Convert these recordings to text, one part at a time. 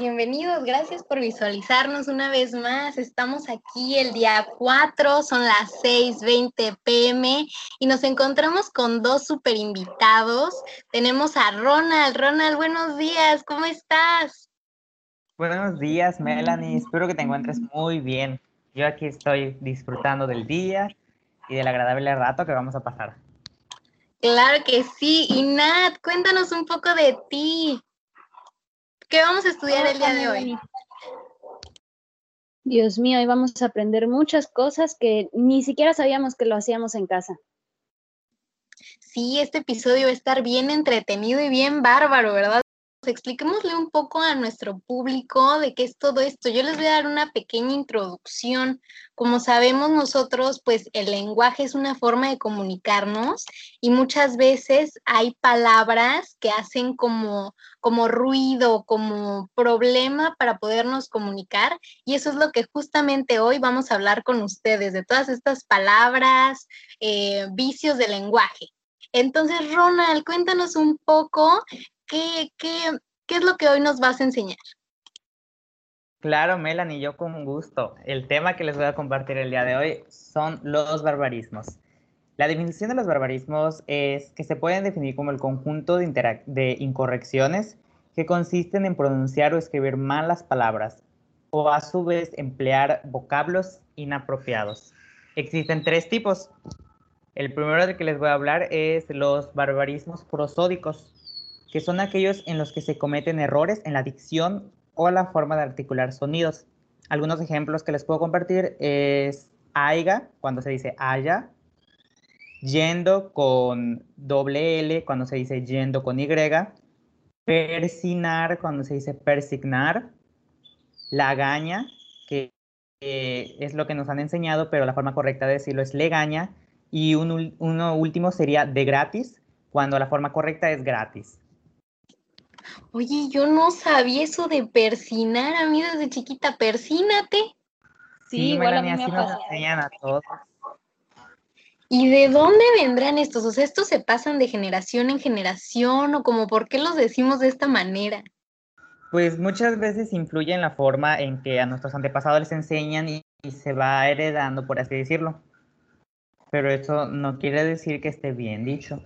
Bienvenidos. Gracias por visualizarnos una vez más. Estamos aquí el día 4, son las 6:20 pm y nos encontramos con dos super invitados. Tenemos a Ronald. Ronald, buenos días, ¿cómo estás? Buenos días, Melanie. Espero que te encuentres muy bien. Yo aquí estoy disfrutando del día y del agradable rato que vamos a pasar. Claro que sí. Y Nat, cuéntanos un poco de ti. ¿Qué vamos a estudiar el día de hoy? Dios mío, hoy vamos a aprender muchas cosas que ni siquiera sabíamos que lo hacíamos en casa. Sí, este episodio va a estar bien entretenido y bien bárbaro, ¿verdad? Expliquémosle un poco a nuestro público de qué es todo esto. Yo les voy a dar una pequeña introducción. Como sabemos nosotros, pues el lenguaje es una forma de comunicarnos y muchas veces hay palabras que hacen como, como ruido, como problema para podernos comunicar y eso es lo que justamente hoy vamos a hablar con ustedes, de todas estas palabras, eh, vicios del lenguaje. Entonces, Ronald, cuéntanos un poco ¿qué, qué, es lo que hoy nos vas a enseñar? Claro, Melanie, yo con gusto. El tema que les voy a compartir el día de hoy son los barbarismos. La definición de los barbarismos es que se pueden definir como el conjunto de, de incorrecciones que consisten en pronunciar o escribir malas palabras o a su vez emplear vocablos inapropiados. Existen tres tipos. El primero del que les voy a hablar es los barbarismos prosódicos que son aquellos en los que se cometen errores en la dicción o la forma de articular sonidos. Algunos ejemplos que les puedo compartir es aiga, cuando se dice haya, yendo con doble L, cuando se dice yendo con Y, persinar, cuando se dice persignar, lagaña, que es lo que nos han enseñado, pero la forma correcta de decirlo es legaña, y uno último sería de gratis, cuando la forma correcta es gratis. Oye, yo no sabía eso de persinar, a mí desde chiquita, persínate. Sí, igual a mí me enseñan a todos. ¿Y de dónde vendrán estos? O sea, ¿estos se pasan de generación en generación o como por qué los decimos de esta manera? Pues muchas veces influye en la forma en que a nuestros antepasados les enseñan y se va heredando, por así decirlo. Pero eso no quiere decir que esté bien dicho.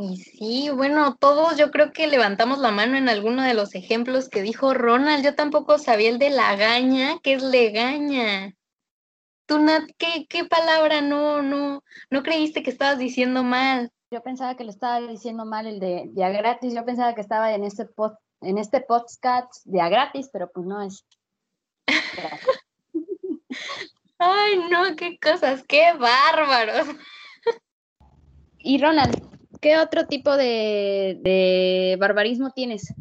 Y sí, bueno, todos yo creo que levantamos la mano en alguno de los ejemplos que dijo Ronald. Yo tampoco sabía el de lagaña, que es legaña. Tú, Nat, ¿qué, qué palabra no, no, no creíste que estabas diciendo mal? Yo pensaba que lo estaba diciendo mal el de, de gratis. Yo pensaba que estaba en este pod, en este podcast de a gratis, pero pues no es. Ay, no, qué cosas, qué bárbaros. Y Ronald, ¿Qué otro tipo de, barbarismo tienes?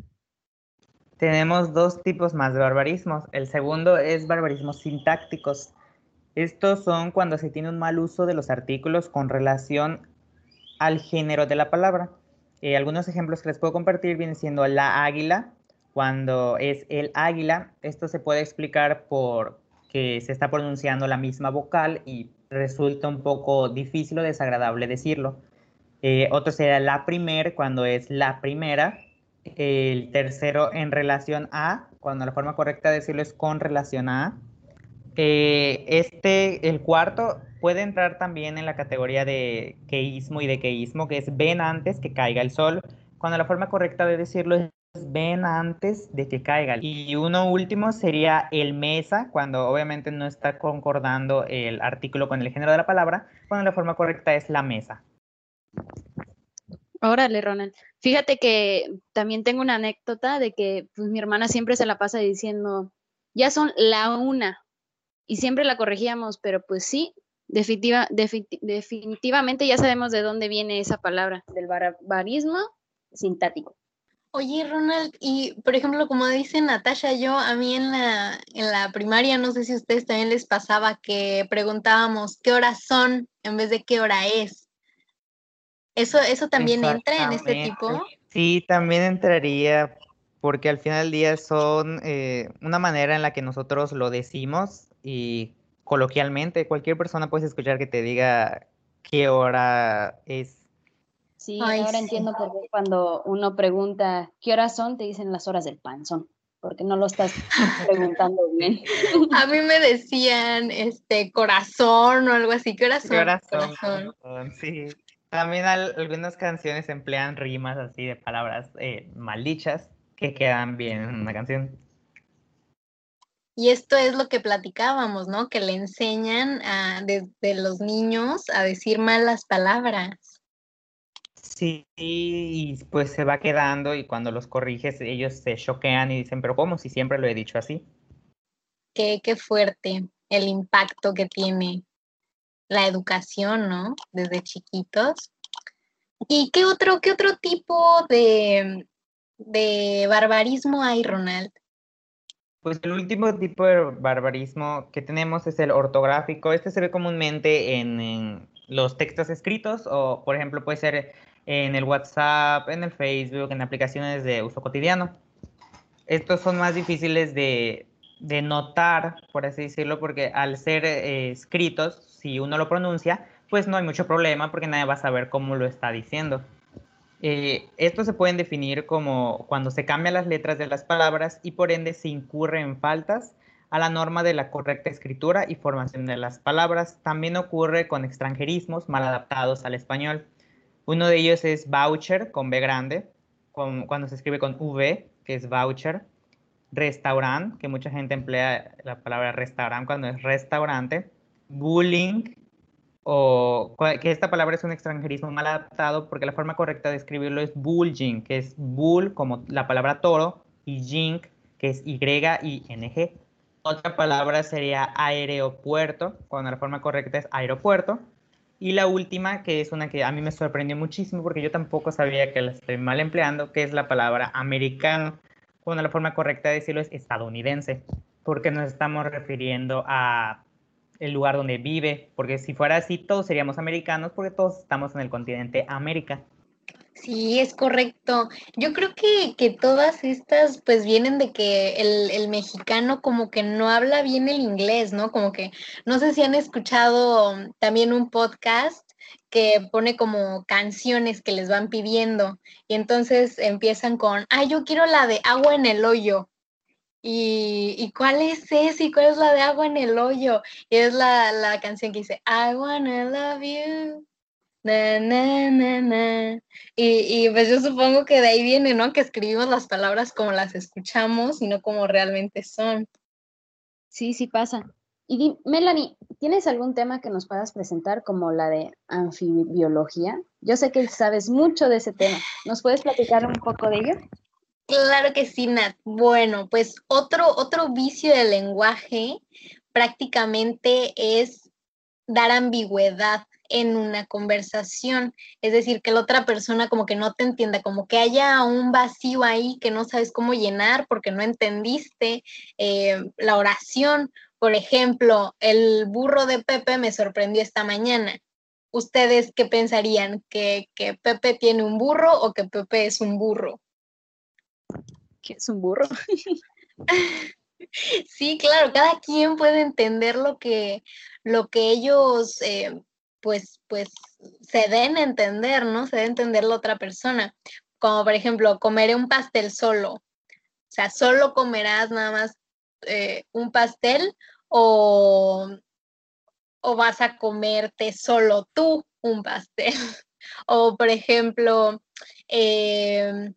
Tenemos dos tipos más de barbarismos. El segundo es barbarismos sintácticos. Estos son cuando se tiene un mal uso de los artículos con relación al género de la palabra. Eh, algunos ejemplos que les puedo compartir vienen siendo la águila, cuando es el águila. Esto se puede explicar por que se está pronunciando la misma vocal y resulta un poco difícil o desagradable decirlo. Eh, otro sería la primer, cuando es la primera. El tercero en relación a, cuando la forma correcta de decirlo es con relación a. Eh, este, el cuarto, puede entrar también en la categoría de queísmo y de queísmo, que es ven antes que caiga el sol, cuando la forma correcta de decirlo es ven antes de que caiga. Y uno último sería el mesa, cuando obviamente no está concordando el artículo con el género de la palabra, cuando la forma correcta es la mesa. Órale, Ronald. Fíjate que también tengo una anécdota de que pues, mi hermana siempre se la pasa diciendo, ya son la una, y siempre la corregíamos, pero pues sí, definitiva, definitivamente ya sabemos de dónde viene esa palabra, del barbarismo sintático. Oye, Ronald, y por ejemplo, como dice Natasha, yo a mí en la, en la primaria, no sé si a ustedes también les pasaba que preguntábamos qué horas son en vez de qué hora es. ¿Eso, eso también entra en este tipo? Sí, también entraría, porque al final del día son eh, una manera en la que nosotros lo decimos y coloquialmente cualquier persona puede escuchar que te diga qué hora es. Sí, ahora entiendo por qué cuando uno pregunta qué horas son, te dicen las horas del panzón, porque porque no lo estás preguntando bien. A mí me decían este corazón o algo así. Corazón. Corazón, corazón. sí. También algunas canciones emplean rimas así de palabras eh, maldichas que quedan bien en una canción. Y esto es lo que platicábamos, ¿no? Que le enseñan a, desde los niños a decir malas palabras. Sí, y pues se va quedando y cuando los corriges ellos se choquean y dicen, pero ¿cómo si siempre lo he dicho así? Qué, qué fuerte el impacto que tiene la educación, ¿no? Desde chiquitos. ¿Y qué otro, qué otro tipo de, de barbarismo hay, Ronald? Pues el último tipo de barbarismo que tenemos es el ortográfico. Este se ve comúnmente en, los textos escritos o, por ejemplo, puede ser en el WhatsApp, en el Facebook, en aplicaciones de uso cotidiano. Estos son más difíciles de, notar, por así decirlo, porque al ser eh, escritos, si uno lo pronuncia, pues no hay mucho problema porque nadie va a saber cómo lo está diciendo. Eh, estos se pueden definir como cuando se cambian las letras de las palabras y por ende se incurre en faltas a la norma de la correcta escritura y formación de las palabras. También ocurre con extranjerismos mal adaptados al español. Uno de ellos es voucher con B grande, cuando se escribe con V, que es voucher. Restaurant, que mucha gente emplea la palabra restaurant cuando es restaurante. Bullying, o que esta palabra es un extranjerismo mal adaptado porque la forma correcta de escribirlo es bullying, que es bull como la palabra toro y jing, que es Y-I-N-G. Otra palabra sería aeropuerto, cuando la forma correcta es aeropuerto. Y la última, que es una que a mí me sorprendió muchísimo porque yo tampoco sabía que la estoy mal empleando, que es la palabra americano, cuando la forma correcta de decirlo es estadounidense, porque nos estamos refiriendo a el lugar donde vive, porque si fuera así todos seríamos americanos porque todos estamos en el continente América. Sí, es correcto. Yo creo que, que todas estas pues vienen de que el, el, mexicano como que no habla bien el inglés, ¿no? Como que no sé si han escuchado también un podcast que pone como canciones que les van pidiendo y entonces empiezan con, ah, yo quiero la de agua en el hoyo ¿Y, cuál es ese? ¿Y cuál es la de agua en el hoyo? Y es la, la canción que dice, I wanna love you. Na, na, na, na. Y, y, pues yo supongo que de ahí viene, ¿no? Que escribimos las palabras como las escuchamos y no como realmente son. Sí, sí pasa. Y Melanie, ¿tienes algún tema que nos puedas presentar como la de anfibiología? Yo sé que sabes mucho de ese tema. ¿Nos puedes platicar un poco de ello? Claro que sí, Nat. Bueno, pues otro, otro vicio del lenguaje prácticamente es dar ambigüedad en una conversación, es decir, que la otra persona como que no te entienda, como que haya un vacío ahí que no sabes cómo llenar porque no entendiste eh, la oración. Por ejemplo, el burro de Pepe me sorprendió esta mañana. ¿Ustedes qué pensarían? ¿Que, que Pepe tiene un burro o que Pepe es un burro? que es un burro. Sí, claro, cada quien puede entender lo que, lo que ellos, eh, pues, pues, se den a entender, ¿no? Se debe entender la otra persona. Como por ejemplo, comeré un pastel solo. O sea, solo comerás nada más eh, un pastel o, o vas a comerte solo tú un pastel. o por ejemplo, eh,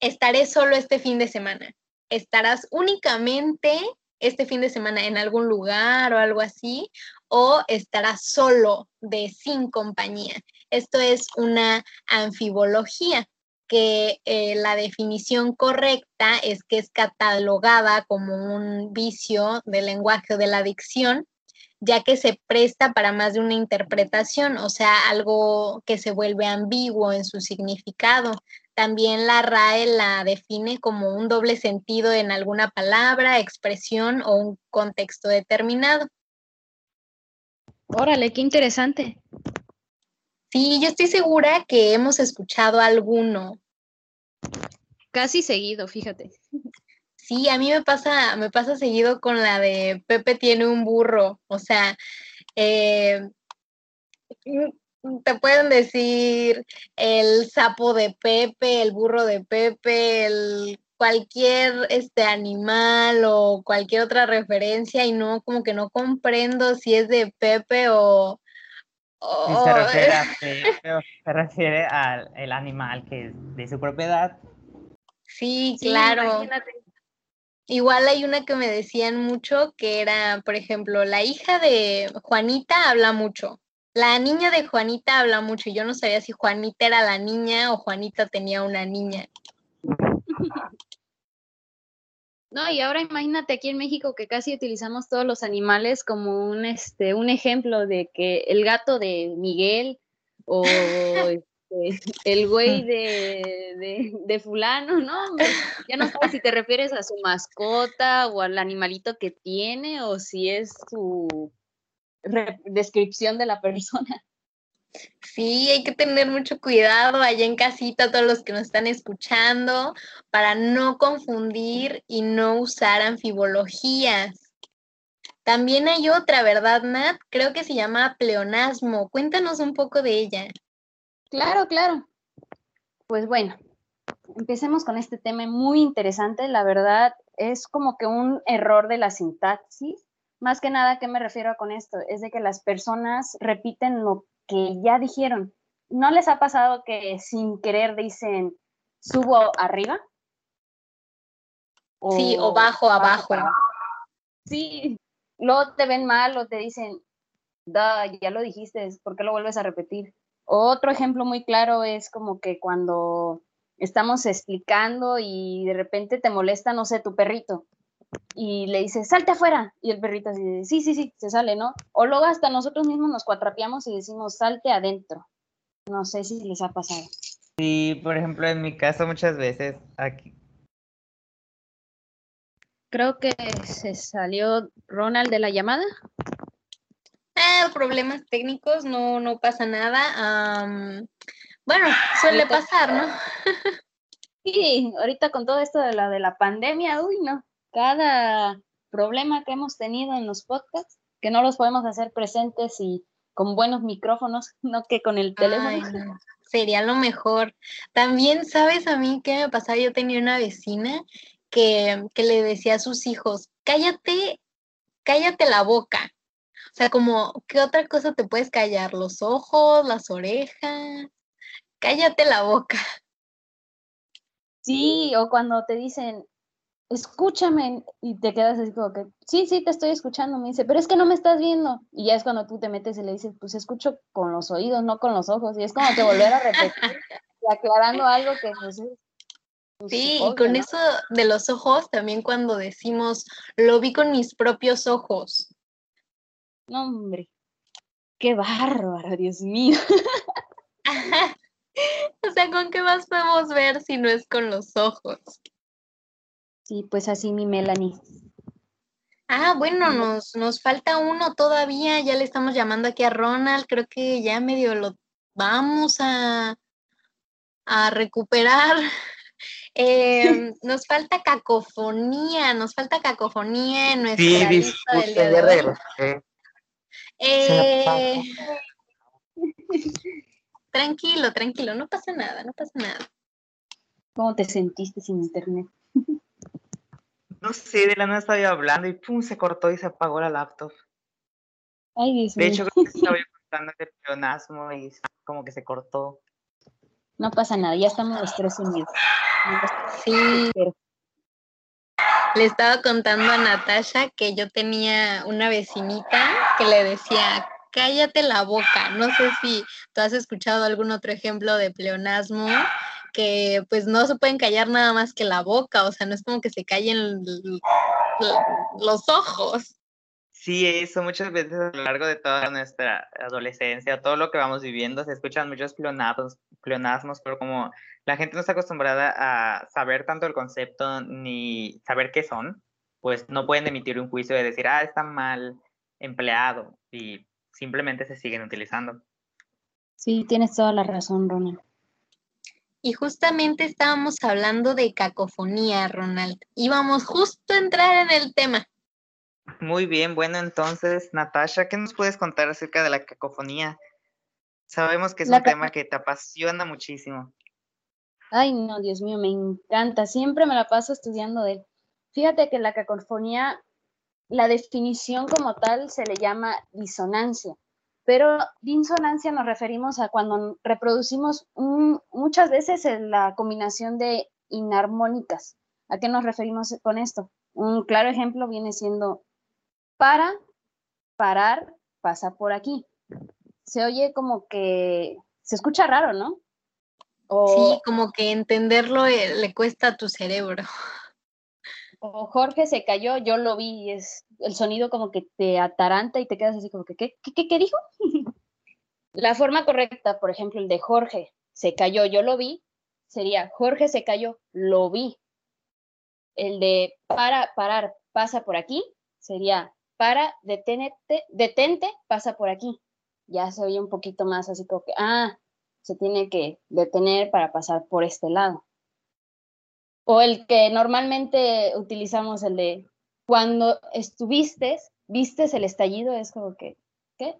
estaré solo este fin de semana. Estarás únicamente este fin de semana en algún lugar o algo así, o estarás solo de sin compañía. Esto es una anfibología, que eh, la definición correcta es que es catalogada como un vicio del lenguaje o de la dicción, ya que se presta para más de una interpretación, o sea, algo que se vuelve ambiguo en su significado. También la RAE la define como un doble sentido en alguna palabra, expresión o un contexto determinado. Órale, qué interesante. Sí, yo estoy segura que hemos escuchado alguno. Casi seguido, fíjate. Sí, a mí me pasa, me pasa seguido con la de Pepe tiene un burro. O sea, eh, te pueden decir el sapo de Pepe, el burro de Pepe, el cualquier este animal o cualquier otra referencia y no como que no comprendo si es de Pepe o, se refiere a Pepe o se refiere al animal que es de su propiedad. Sí, claro. Igual hay una que me decían mucho que era, por ejemplo, la hija de Juanita habla mucho. La niña de Juanita habla mucho y yo no sabía si Juanita era la niña o Juanita tenía una niña. No, y ahora imagínate aquí en México que casi utilizamos todos los animales como un, este, un ejemplo de que el gato de Miguel o este, el güey de, de, fulano, ¿no? Ya no sabes si te refieres a su mascota o al animalito que tiene o si es su descripción de la persona. Sí, hay que tener mucho cuidado allá en casita, todos los que nos están escuchando, para no confundir y no usar anfibologías. También hay otra, ¿verdad, Nat? Creo que se llama pleonasmo. Cuéntanos un poco de ella. Claro, claro. Pues bueno, empecemos con este tema muy interesante. La verdad es como que un error de la sintaxis. Más que nada, ¿qué me refiero con esto? Es de que las personas repiten lo que ya dijeron. ¿No les ha pasado que sin querer dicen subo arriba? sí, o bajo abajo. Sí, luego te ven mal o te dicen, da, ya lo dijiste, ¿por qué lo vuelves a repetir? Otro ejemplo muy claro es como que cuando estamos explicando y de repente te molesta, no sé, tu perrito y le dice, salte afuera. Y el perrito dice, sí, sí, sí, se sale, ¿no? O luego hasta nosotros mismos nos cuatrapeamos y decimos, salte adentro. No sé si les ha pasado. Sí, por ejemplo, en mi caso muchas veces aquí. Creo que se salió Ronald de la llamada. Ah, problemas técnicos, no, no pasa nada. bueno, suele pasar, ¿no? sí, ahorita con todo esto de la de la pandemia, uy, no cada problema que hemos tenido en los podcasts, que no los podemos hacer presentes y con buenos micrófonos, no que con el teléfono. Sería lo mejor. También, ¿sabes a mí qué me pasaba? Yo tenía una vecina que, que le decía a sus hijos, cállate, cállate la boca. O sea, como, ¿qué otra cosa te puedes callar? Los ojos, las orejas. Cállate la boca. Sí, o cuando te dicen, escúchame, y te quedas así como que, sí, sí, te estoy escuchando, me dice, pero es que no me estás viendo. Y ya es cuando tú te metes y le dices, pues escucho con los oídos, no con los ojos. Y es como que volver a repetir, y aclarando algo que no sé. Pues, sí, y con eso de los ojos, también cuando decimos, lo vi con mis propios ojos. No, hombre, qué bárbaro, Dios mío. o sea, ¿con qué más podemos ver si no es con los ojos? Sí, pues así mi Melanie. Ah, bueno, nos, nos falta uno todavía, ya le estamos llamando aquí a Ronald, creo que ya medio lo vamos a, a recuperar. Em, nos falta cacofonía, nos falta cacofonía en nuestra sí, lista del día de eh, tranquilo, tranquilo, no pasa nada, no pasa nada. ¿Cómo te sentiste sin internet? No sé, de la nada estaba yo hablando y pum, se cortó y se apagó la laptop. Ay, Dios de hecho, creo que estaba yo contando de peonasmo y como que se cortó. No pasa nada, ya estamos los tres unidos. Sí. Le estaba contando a Natasha que yo tenía una vecinita que le decía, cállate la boca. No sé si tú has escuchado algún otro ejemplo de pleonasmo que pues no se pueden callar nada más que la boca, o sea, no es como que se callen los ojos. Sí, eso muchas veces a lo largo de toda nuestra adolescencia, todo lo que vamos viviendo, se escuchan muchos pleonasmos, pleonasmos, pero como la gente no está acostumbrada a saber tanto el concepto ni saber qué son, pues no pueden emitir un juicio de decir, ah, está mal empleado y simplemente se siguen utilizando. Sí, tienes toda la razón, Ronald. Y justamente estábamos hablando de cacofonía, Ronald. Íbamos justo a entrar en el tema. Muy bien, bueno, entonces, Natasha, ¿qué nos puedes contar acerca de la cacofonía? Sabemos que es un tema que te apasiona muchísimo. Ay, no, Dios mío, me encanta. Siempre me la paso estudiando de él. Fíjate que la cacofonía, la definición como tal se le llama disonancia, pero disonancia nos referimos a cuando reproducimos muchas veces la combinación de inarmónicas. ¿A qué nos referimos con esto? Un claro ejemplo viene siendo para, parar, pasa por aquí. Se oye como que se escucha raro, ¿no? sí, como que entenderlo eh, le cuesta a tu cerebro. O Jorge se cayó, yo lo vi, y es el sonido como que te ataranta y te quedas así como que, ¿qué, qué, qué dijo? La forma correcta, por ejemplo, el de Jorge se cayó, yo lo vi, sería Jorge se cayó, lo vi. El de para, parar, pasa por aquí, sería para, detenete, detente, pasa por aquí. Ya se oye un poquito más así como que, ah, se tiene que detener para pasar por este lado. O el que normalmente utilizamos, el de cuando estuviste, vistes el estallido, es como que, ¿qué?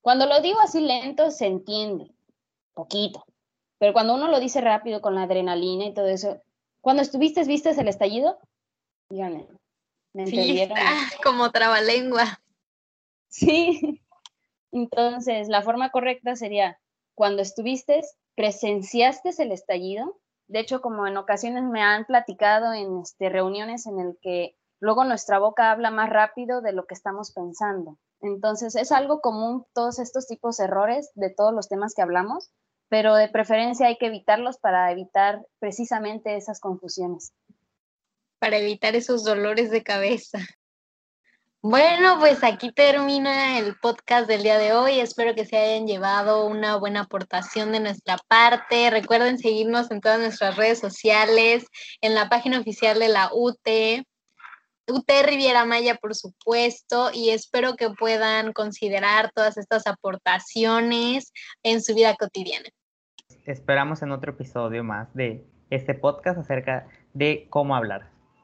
Cuando lo digo así lento, se entiende, poquito. Pero cuando uno lo dice rápido con la adrenalina y todo eso, cuando estuviste, vistes el estallido, díganme, ¿me entendieron? Sí, como trabalengua. Sí. Entonces, la forma correcta sería, cuando estuviste, presenciaste el estallido. De hecho, como en ocasiones me han platicado en este, reuniones en el que luego nuestra boca habla más rápido de lo que estamos pensando. Entonces, es algo común todos estos tipos de errores de todos los temas que hablamos, pero de preferencia hay que evitarlos para evitar precisamente esas confusiones. Para evitar esos dolores de cabeza. Bueno, pues aquí termina el podcast del día de hoy. Espero que se hayan llevado una buena aportación de nuestra parte. Recuerden seguirnos en todas nuestras redes sociales, en la página oficial de la UT, UT Riviera Maya, por supuesto, y espero que puedan considerar todas estas aportaciones en su vida cotidiana. Esperamos en otro episodio más de este podcast acerca de cómo hablar.